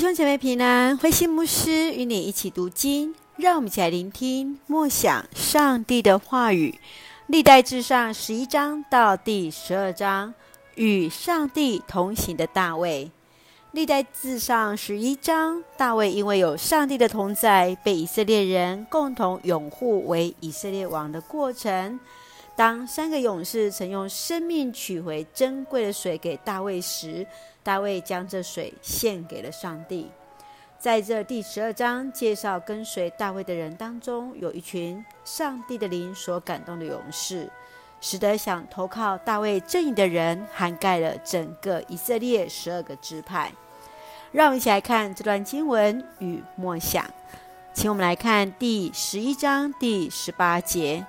兄姐妹平安，慧馨牧师与你一起读经，让我们一起来聆听默想上帝的话语。历代志上十一章到第十二章，与上帝同行的大卫。历代志上十一章，大卫因为有上帝的同在，被以色列人共同拥护为以色列王的过程。当三个勇士曾用生命取回珍贵的水给大卫时，大卫将这水献给了上帝。在这第十二章介绍跟随大卫的人当中，有一群上帝的灵所感动的勇士。使得想投靠大卫阵营的人涵盖了整个以色列十二个支派。让我们一起来看这段经文与默想。请我们来看第十一章第十八节。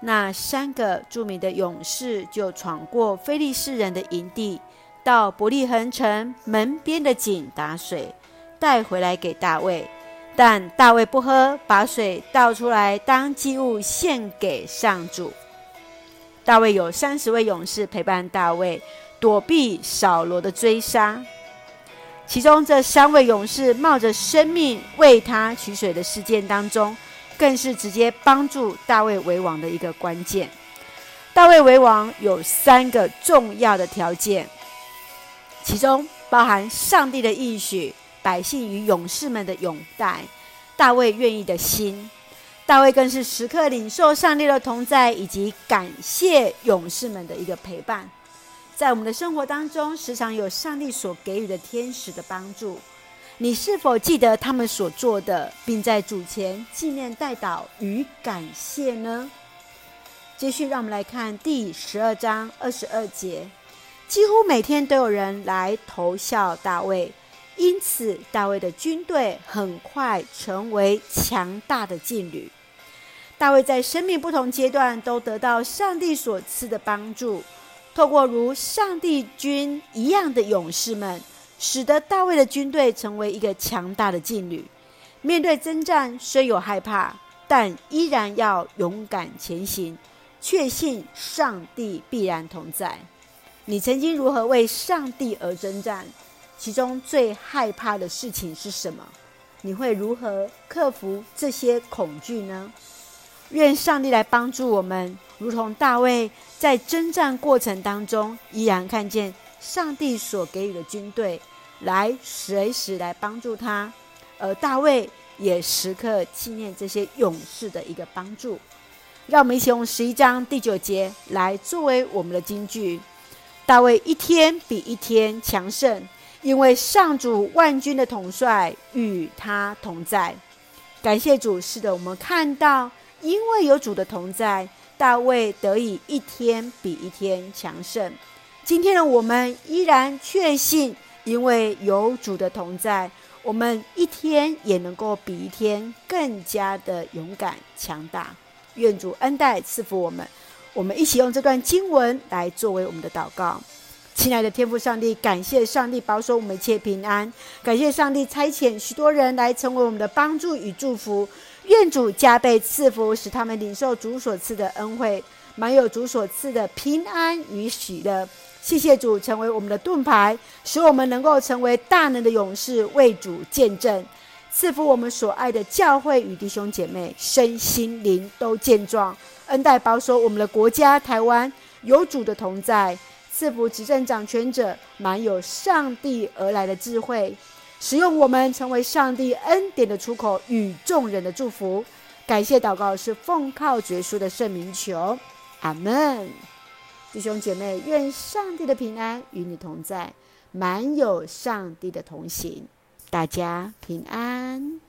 那三个著名的勇士就闯过非利士人的营地，到伯利恒城门边的井打水，带回来给大卫。但大卫不喝，把水倒出来当祭物献给上主。大卫有三十位勇士陪伴大卫躲避扫罗的追杀，其中这三位勇士冒着生命为他取水的事件当中，更是直接帮助大卫为王的一个关键。大卫为王有三个重要的条件，其中包含上帝的应许、百姓与勇士们的拥戴、大卫愿意的心。大卫更是时刻领受上帝的同在，以及感谢勇士们的一个陪伴。在我们的生活当中，时常有上帝所给予的天使的帮助。你是否记得他们所做的，并在主前纪念代祷与感谢呢？继续，让我们来看第十二章二十二节。几乎每天都有人来投效大卫。因此，大卫的军队很快成为强大的劲旅。大卫在生命不同阶段都得到上帝所赐的帮助，透过如上帝军一样的勇士们，使得大卫的军队成为一个强大的劲旅。面对征战，虽有害怕，但依然要勇敢前行，确信上帝必然同在。你曾经如何为上帝而征战？其中最害怕的事情是什么？你会如何克服这些恐惧呢？愿上帝来帮助我们，如同大卫在征战过程当中，依然看见上帝所给予的军队来随时来帮助他，而大卫也时刻纪念这些勇士的一个帮助。让我们一起用十一章第九节来作为我们的金句：大卫一天比一天强盛，因为上主万军的统帅与他同在。感谢主，是的，我们看到。因为有主的同在，大卫得以一天比一天强盛。今天的我们依然确信，因为有主的同在，我们一天也能够比一天更加的勇敢强大。愿主恩待赐福我们。我们一起用这段经文来作为我们的祷告。亲爱的天父上帝，感谢上帝保守我们一切平安，感谢上帝差遣许多人来成为我们的帮助与祝福。愿主加倍赐福，使他们领受主所赐的恩惠，满有主所赐的平安与喜乐。谢谢主，成为我们的盾牌，使我们能够成为大能的勇士，为主见证。赐福我们所爱的教会与弟兄姐妹，身心灵都健壮，恩待保守我们的国家台湾，有主的同在。赐福执政掌权者，满有上帝而来的智慧。使用我们成为上帝恩典的出口与众人的祝福，感谢祷告是奉靠绝书的圣名求，阿门。弟兄姐妹，愿上帝的平安与你同在，满有上帝的同行，大家平安。